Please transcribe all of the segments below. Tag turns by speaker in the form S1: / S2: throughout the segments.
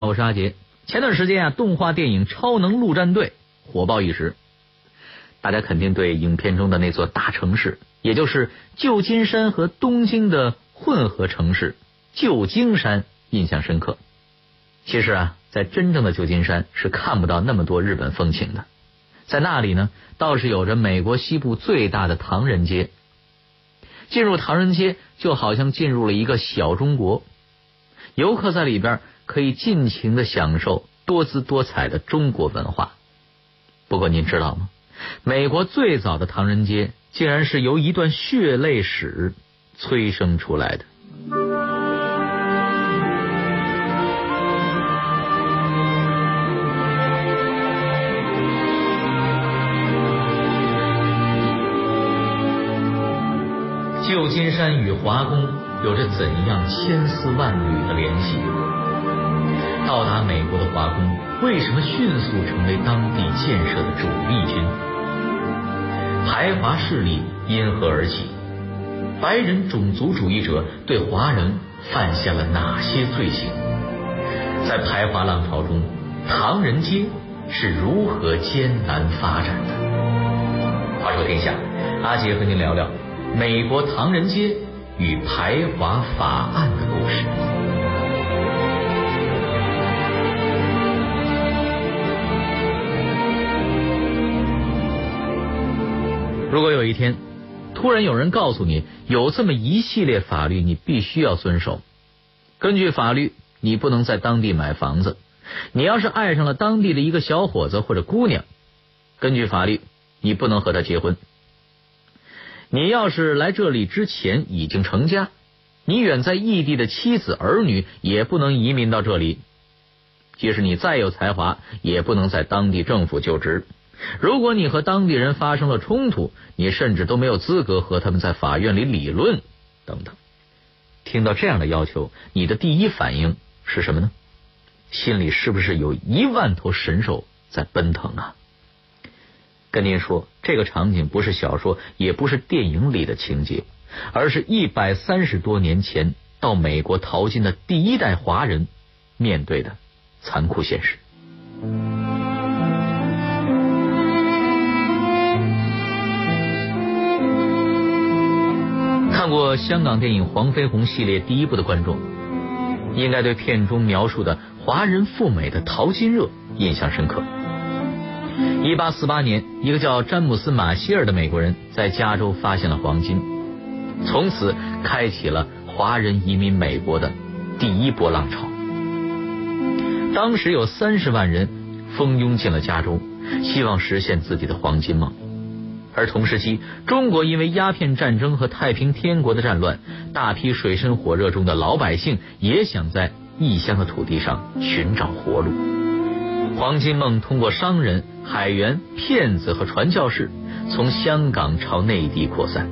S1: 我是阿杰。前段时间啊，动画电影《超能陆战队》火爆一时，大家肯定对影片中的那座大城市，也就是旧金山和东京的混合城市旧金山印象深刻。其实啊，在真正的旧金山是看不到那么多日本风情的，在那里呢，倒是有着美国西部最大的唐人街。进入唐人街，就好像进入了一个小中国，游客在里边。可以尽情的享受多姿多彩的中国文化。不过您知道吗？美国最早的唐人街竟然是由一段血泪史催生出来的。旧金山与华工有着怎样千丝万缕的联系？到达美国的华工为什么迅速成为当地建设的主力军？排华势力因何而起？白人种族主义者对华人犯下了哪些罪行？在排华浪潮中，唐人街是如何艰难发展的？话说天下，阿杰和您聊聊美国唐人街与排华法案的故事。如果有一天，突然有人告诉你有这么一系列法律，你必须要遵守。根据法律，你不能在当地买房子。你要是爱上了当地的一个小伙子或者姑娘，根据法律，你不能和他结婚。你要是来这里之前已经成家，你远在异地的妻子儿女也不能移民到这里。即使你再有才华，也不能在当地政府就职。如果你和当地人发生了冲突，你甚至都没有资格和他们在法院里理论。等等，听到这样的要求，你的第一反应是什么呢？心里是不是有一万头神兽在奔腾啊？跟您说，这个场景不是小说，也不是电影里的情节，而是一百三十多年前到美国淘金的第一代华人面对的残酷现实。看过香港电影《黄飞鸿》系列第一部的观众，应该对片中描述的华人赴美的淘金热印象深刻。一八四八年，一个叫詹姆斯·马歇尔的美国人在加州发现了黄金，从此开启了华人移民美国的第一波浪潮。当时有三十万人蜂拥进了加州，希望实现自己的黄金梦。而同时期，中国因为鸦片战争和太平天国的战乱，大批水深火热中的老百姓也想在异乡的土地上寻找活路。黄金梦通过商人、海员、骗子和传教士，从香港朝内地扩散。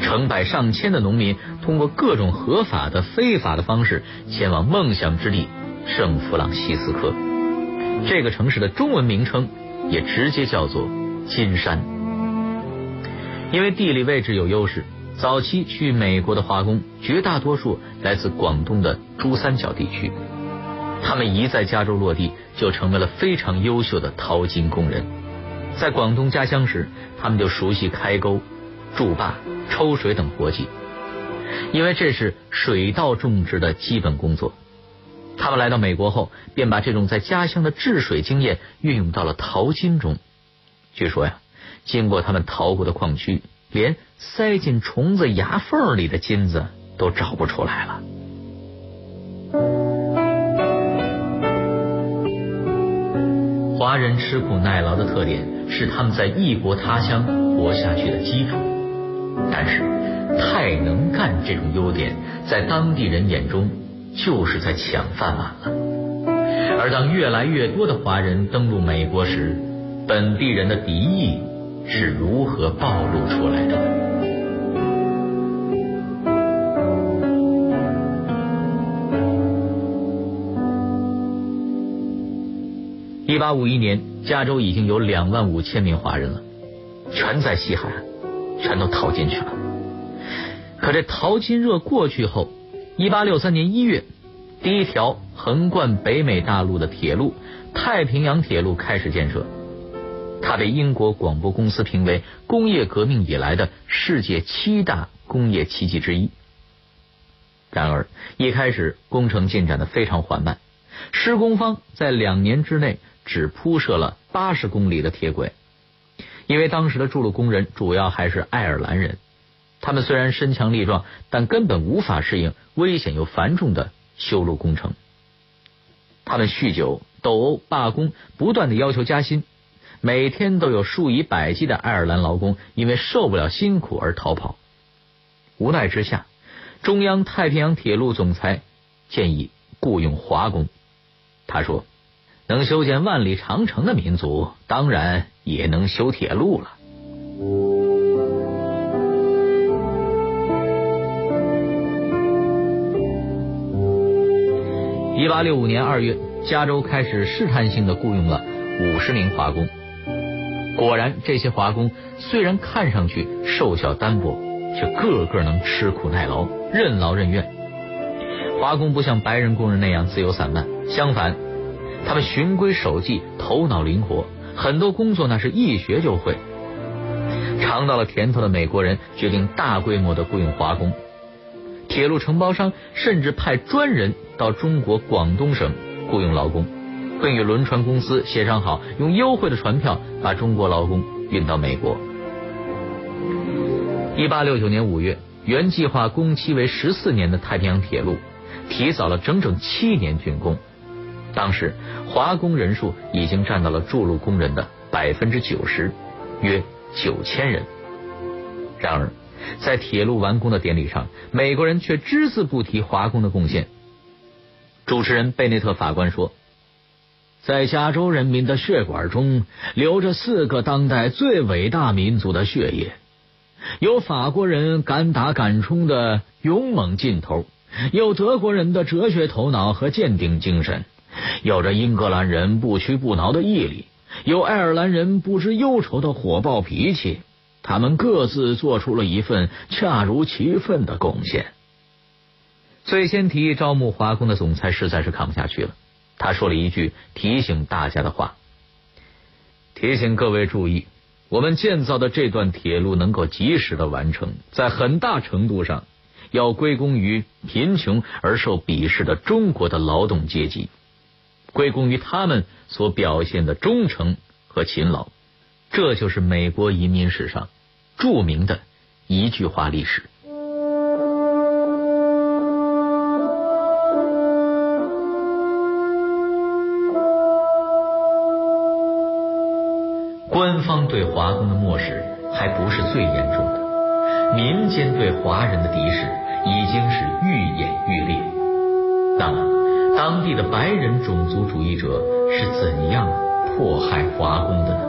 S1: 成百上千的农民通过各种合法的、非法的方式前往梦想之地圣弗朗西斯科。这个城市的中文名称也直接叫做金山。因为地理位置有优势，早期去美国的华工绝大多数来自广东的珠三角地区，他们一在加州落地，就成为了非常优秀的淘金工人。在广东家乡时，他们就熟悉开沟、筑坝、抽水等活计，因为这是水稻种植的基本工作。他们来到美国后，便把这种在家乡的治水经验运用到了淘金中。据说呀。经过他们淘过的矿区，连塞进虫子牙缝里的金子都找不出来了。华人吃苦耐劳的特点是他们在异国他乡活下去的基础，但是太能干这种优点在当地人眼中就是在抢饭碗了。而当越来越多的华人登陆美国时，本地人的敌意。是如何暴露出来的？一八五一年，加州已经有两万五千名华人了，全在西海岸，全都逃进去了。可这淘金热过去后，一八六三年一月，第一条横贯北美大陆的铁路——太平洋铁路开始建设。他被英国广播公司评为工业革命以来的世界七大工业奇迹之一。然而，一开始工程进展的非常缓慢，施工方在两年之内只铺设了八十公里的铁轨。因为当时的筑路工人主要还是爱尔兰人，他们虽然身强力壮，但根本无法适应危险又繁重的修路工程。他们酗酒、斗殴、罢工，不断的要求加薪。每天都有数以百计的爱尔兰劳工因为受不了辛苦而逃跑。无奈之下。中央太平洋铁路总裁建议雇佣华工。他说：“能修建万里长城的民族，当然也能修铁路了。”一八六五年二月，加州开始试探性的雇佣了五十名华工。果然，这些华工虽然看上去瘦小单薄。却个个能吃苦耐劳、任劳任怨。华工不像白人工人那样自由散漫，相反，他们循规守纪、头脑灵活，很多工作那是一学就会。尝到了甜头的美国人决定大规模的雇佣华工，铁路承包商甚至派专人到中国广东省雇佣劳工，并与轮船公司协商好，用优惠的船票把中国劳工运到美国。一八六九年五月，原计划工期为十四年的太平洋铁路提早了整整七年竣工。当时华工人数已经占到了筑路工人的百分之九十，约九千人。然而，在铁路完工的典礼上，美国人却只字不提华工的贡献。主持人贝内特法官说：“在加州人民的血管中流着四个当代最伟大民族的血液。”有法国人敢打敢冲的勇猛劲头，有德国人的哲学头脑和坚定精神，有着英格兰人不屈不挠的毅力，有爱尔兰人不知忧愁的火爆脾气。他们各自做出了一份恰如其分的贡献。最先提议招募华工的总裁实在是看不下去了，他说了一句提醒大家的话：“提醒各位注意。”我们建造的这段铁路能够及时的完成，在很大程度上要归功于贫穷而受鄙视的中国的劳动阶级，归功于他们所表现的忠诚和勤劳。这就是美国移民史上著名的一句话历史。方对华工的漠视还不是最严重的，民间对华人的敌视已经是愈演愈烈。那么，当地的白人种族主义者是怎样迫害华工的呢？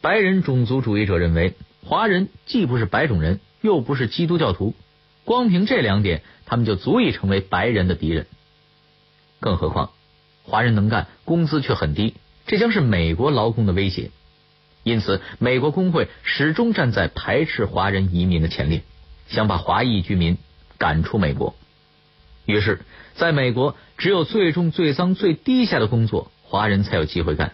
S1: 白人种族主义者认为，华人既不是白种人，又不是基督教徒，光凭这两点，他们就足以成为白人的敌人。更何况。华人能干，工资却很低，这将是美国劳工的威胁。因此，美国工会始终站在排斥华人移民的前列，想把华裔居民赶出美国。于是，在美国，只有最重、最脏、最低下的工作，华人才有机会干。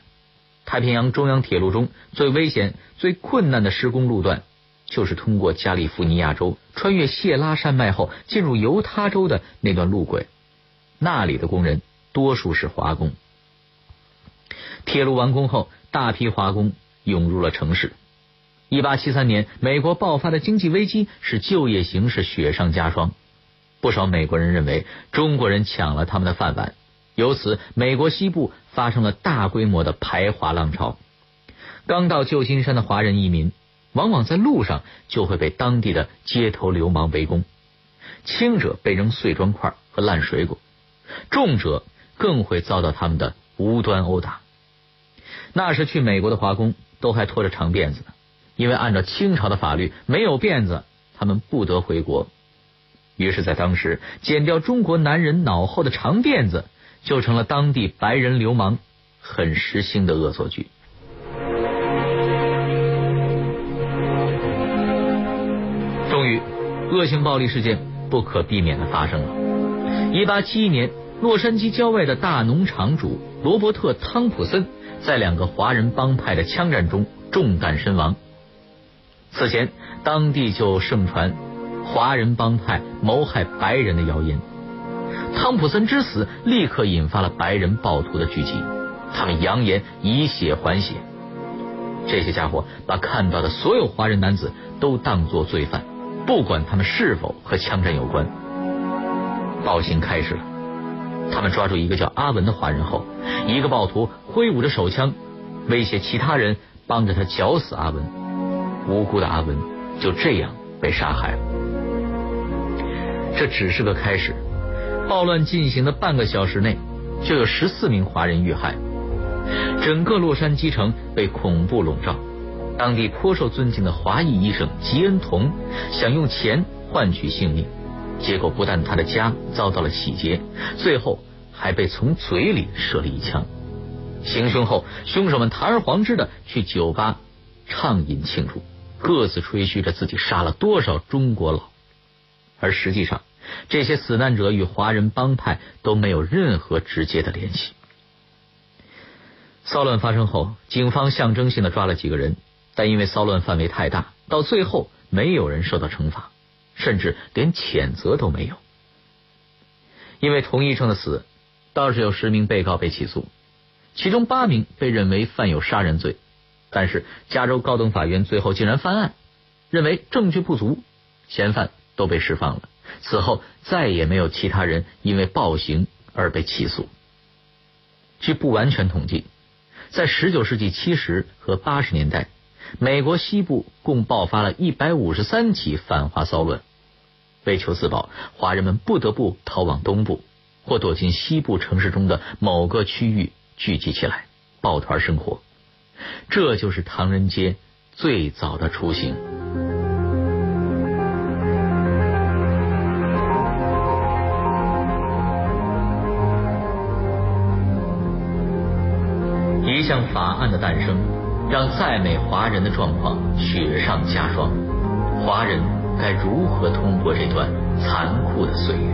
S1: 太平洋中央铁路中最危险、最困难的施工路段，就是通过加利福尼亚州，穿越谢拉山脉后进入犹他州的那段路轨。那里的工人。多数是华工。铁路完工后，大批华工涌入了城市。一八七三年，美国爆发的经济危机使就业形势雪上加霜。不少美国人认为中国人抢了他们的饭碗，由此美国西部发生了大规模的排华浪潮。刚到旧金山的华人移民，往往在路上就会被当地的街头流氓围攻，轻者被扔碎砖块和烂水果，重者更会遭到他们的无端殴打。那时去美国的华工都还拖着长辫子呢，因为按照清朝的法律，没有辫子他们不得回国。于是，在当时，剪掉中国男人脑后的长辫子，就成了当地白人流氓很时兴的恶作剧。终于，恶性暴力事件不可避免的发生了。一八七一年，洛杉矶郊外的大农场主罗伯特·汤普森在两个华人帮派的枪战中中弹身亡。此前，当地就盛传。华人帮派谋害白人的谣言，汤普森之死立刻引发了白人暴徒的聚集，他们扬言以血还血。这些家伙把看到的所有华人男子都当作罪犯，不管他们是否和枪战有关。暴行开始了，他们抓住一个叫阿文的华人后，一个暴徒挥舞着手枪威胁其他人帮着他绞死阿文，无辜的阿文就这样被杀害了。这只是个开始，暴乱进行的半个小时内，就有十四名华人遇害，整个洛杉矶城被恐怖笼罩。当地颇受尊敬的华裔医生吉恩同想用钱换取性命，结果不但他的家遭到了洗劫，最后还被从嘴里射了一枪。行凶后，凶手们堂而皇之的去酒吧畅饮庆祝，各自吹嘘着自己杀了多少中国佬。而实际上，这些死难者与华人帮派都没有任何直接的联系。骚乱发生后，警方象征性的抓了几个人，但因为骚乱范围太大，到最后没有人受到惩罚，甚至连谴责都没有。因为童医生的死，倒是有十名被告被起诉，其中八名被认为犯有杀人罪，但是加州高等法院最后竟然翻案，认为证据不足，嫌犯。都被释放了。此后再也没有其他人因为暴行而被起诉。据不完全统计，在十九世纪七十和八十年代，美国西部共爆发了一百五十三起反华骚乱。为求自保，华人们不得不逃往东部，或躲进西部城市中的某个区域聚集起来，抱团生活。这就是唐人街最早的雏形。法案的诞生，让在美华人的状况雪上加霜。华人该如何通过这段残酷的岁月？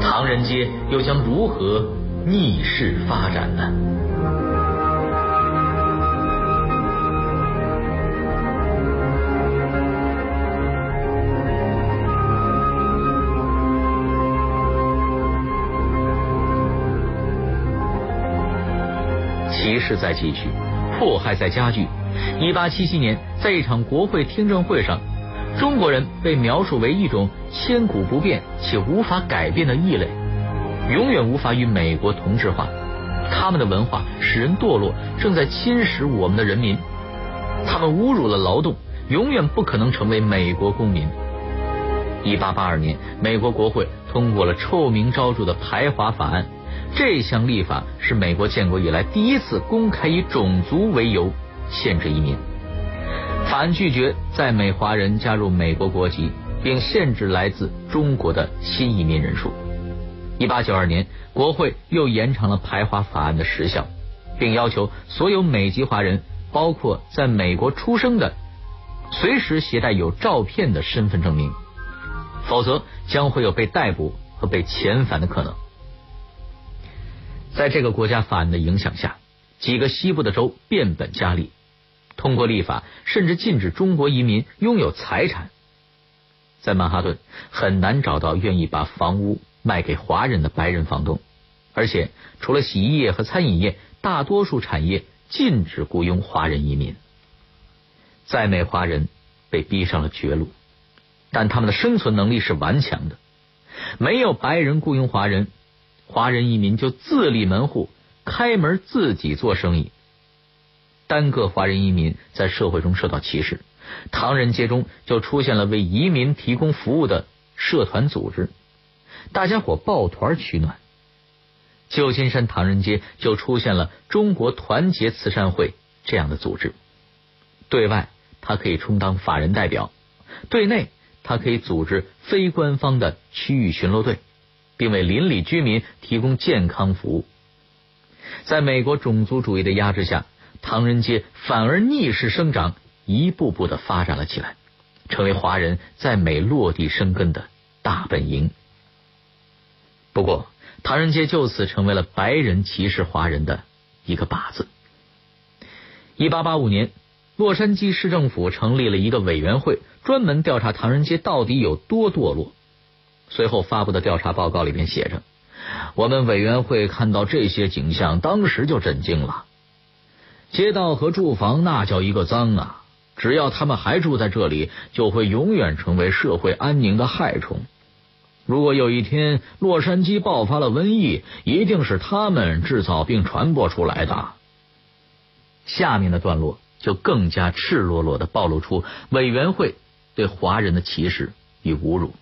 S1: 唐人街又将如何逆势发展呢？歧视在继续，迫害在加剧。一八七七年，在一场国会听证会上，中国人被描述为一种千古不变且无法改变的异类，永远无法与美国同质化。他们的文化使人堕落，正在侵蚀我们的人民。他们侮辱了劳动，永远不可能成为美国公民。一八八二年，美国国会通过了臭名昭著的排华法案。这项立法是美国建国以来第一次公开以种族为由限制移民。法案拒绝在美华人加入美国国籍，并限制来自中国的新移民人数。一八九二年，国会又延长了排华法案的时效，并要求所有美籍华人，包括在美国出生的，随时携带有照片的身份证明，否则将会有被逮捕和被遣返的可能。在这个国家法案的影响下，几个西部的州变本加厉，通过立法甚至禁止中国移民拥有财产。在曼哈顿很难找到愿意把房屋卖给华人的白人房东，而且除了洗衣业和餐饮业，大多数产业禁止雇佣华人移民。在美华人被逼上了绝路，但他们的生存能力是顽强的。没有白人雇佣华人，华人移民就自立门户，开门自己做生意。单个华人移民在社会中受到歧视，唐人街中就出现了为移民提供服务的社团组织，大家伙抱团取暖。旧金山唐人街就出现了中国团结慈善会这样的组织，对外它可以充当法人代表，对内它可以组织非官方的区域巡逻队，并为邻里居民提供健康服务。在美国种族主义的压制下。唐人街反而逆势生长，一步步的发展了起来，成为华人在美落地生根的大本营。不过，唐人街就此成为了白人歧视华人的一个靶子。一八八五年，洛杉矶市政府成立了一个委员会，专门调查唐人街到底有多堕落。随后发布的调查报告里面写着：“我们委员会看到这些景象，当时就震惊了。”街道和住房那叫一个脏啊！只要他们还住在这里，就会永远成为社会安宁的害虫。如果有一天洛杉矶爆发了瘟疫，一定是他们制造并传播出来的。下面的段落就更加赤裸裸的暴露出委员会对华人的歧视与侮辱。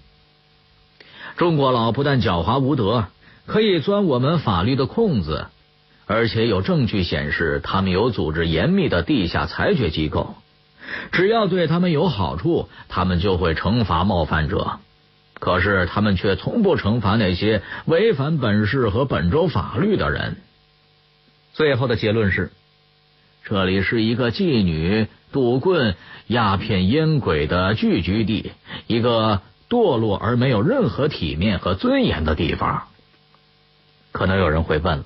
S1: 中国佬不但狡猾无德，可以钻我们法律的空子。而且有证据显示，他们有组织严密的地下裁决机构，只要对他们有好处，他们就会惩罚冒犯者。可是他们却从不惩罚那些违反本市和本州法律的人。最后的结论是：这里是一个妓女、赌棍、鸦片烟鬼的聚居地，一个堕落而没有任何体面和尊严的地方。可能有人会问了。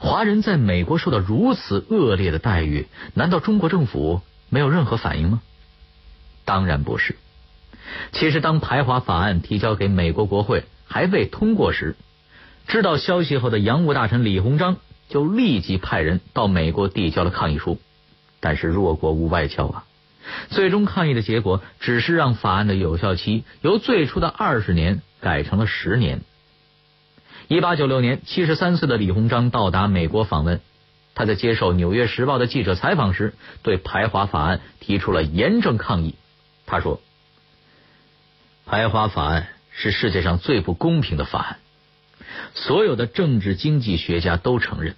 S1: 华人在美国受到如此恶劣的待遇，难道中国政府没有任何反应吗？当然不是。其实，当排华法案提交给美国国会还未通过时，知道消息后的洋务大臣李鸿章就立即派人到美国递交了抗议书。但是弱国无外交啊，最终抗议的结果只是让法案的有效期由最初的二十年改成了十年。一八九六年，七十三岁的李鸿章到达美国访问。他在接受《纽约时报》的记者采访时，对排华法案提出了严正抗议。他说：“排华法案是世界上最不公平的法案。所有的政治经济学家都承认，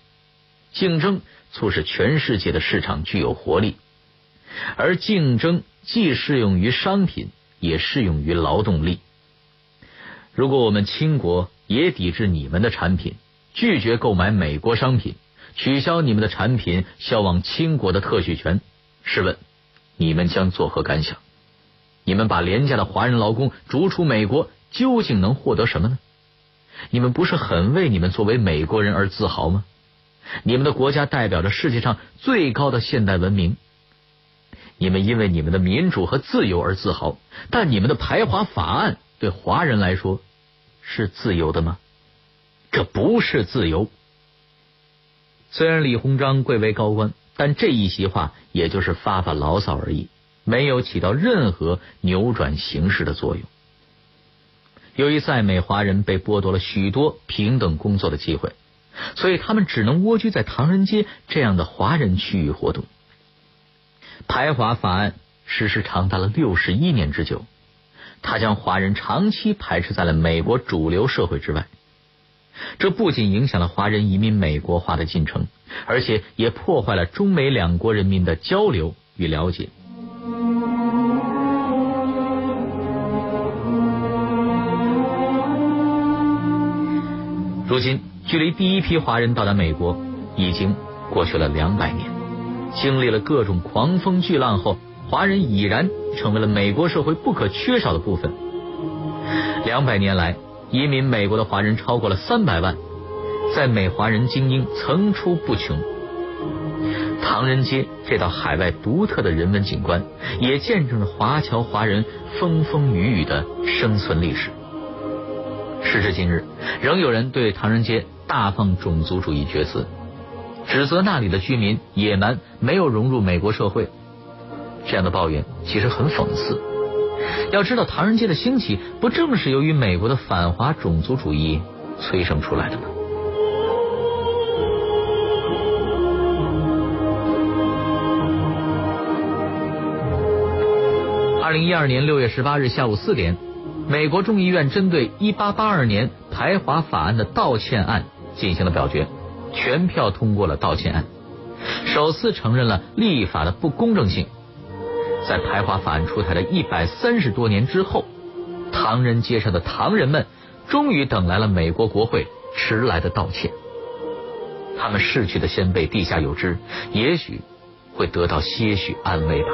S1: 竞争促使全世界的市场具有活力，而竞争既适用于商品，也适用于劳动力。如果我们清国。”也抵制你们的产品，拒绝购买美国商品，取消你们的产品销往清国的特许权。试问，你们将作何感想？你们把廉价的华人劳工逐出美国，究竟能获得什么呢？你们不是很为你们作为美国人而自豪吗？你们的国家代表着世界上最高的现代文明，你们因为你们的民主和自由而自豪，但你们的排华法案对华人来说。是自由的吗？这不是自由。虽然李鸿章贵为高官，但这一席话也就是发发牢骚而已，没有起到任何扭转形势的作用。由于在美华人被剥夺了许多平等工作的机会，所以他们只能蜗居在唐人街这样的华人区域活动。排华法案实施长达了六十一年之久。他将华人长期排斥在了美国主流社会之外，这不仅影响了华人移民美国化的进程，而且也破坏了中美两国人民的交流与了解。如今，距离第一批华人到达美国已经过去了两百年，经历了各种狂风巨浪后。华人已然成为了美国社会不可缺少的部分。两百年来，移民美国的华人超过了三百万，在美华人精英层出不穷。唐人街这道海外独特的人文景观，也见证了华侨华人风风雨雨的生存历史。时至今日，仍有人对唐人街大放种族主义厥词。指责那里的居民野蛮，没有融入美国社会。这样的抱怨其实很讽刺。要知道，唐人街的兴起不正是由于美国的反华种族主义催生出来的吗？二零一二年六月十八日下午四点，美国众议院针对一八八二年排华法案的道歉案进行了表决，全票通过了道歉案，首次承认了立法的不公正性。在排华法案出台的一百三十多年之后，唐人街上的唐人们终于等来了美国国会迟来的道歉。他们逝去的先辈地下有知，也许会得到些许安慰吧。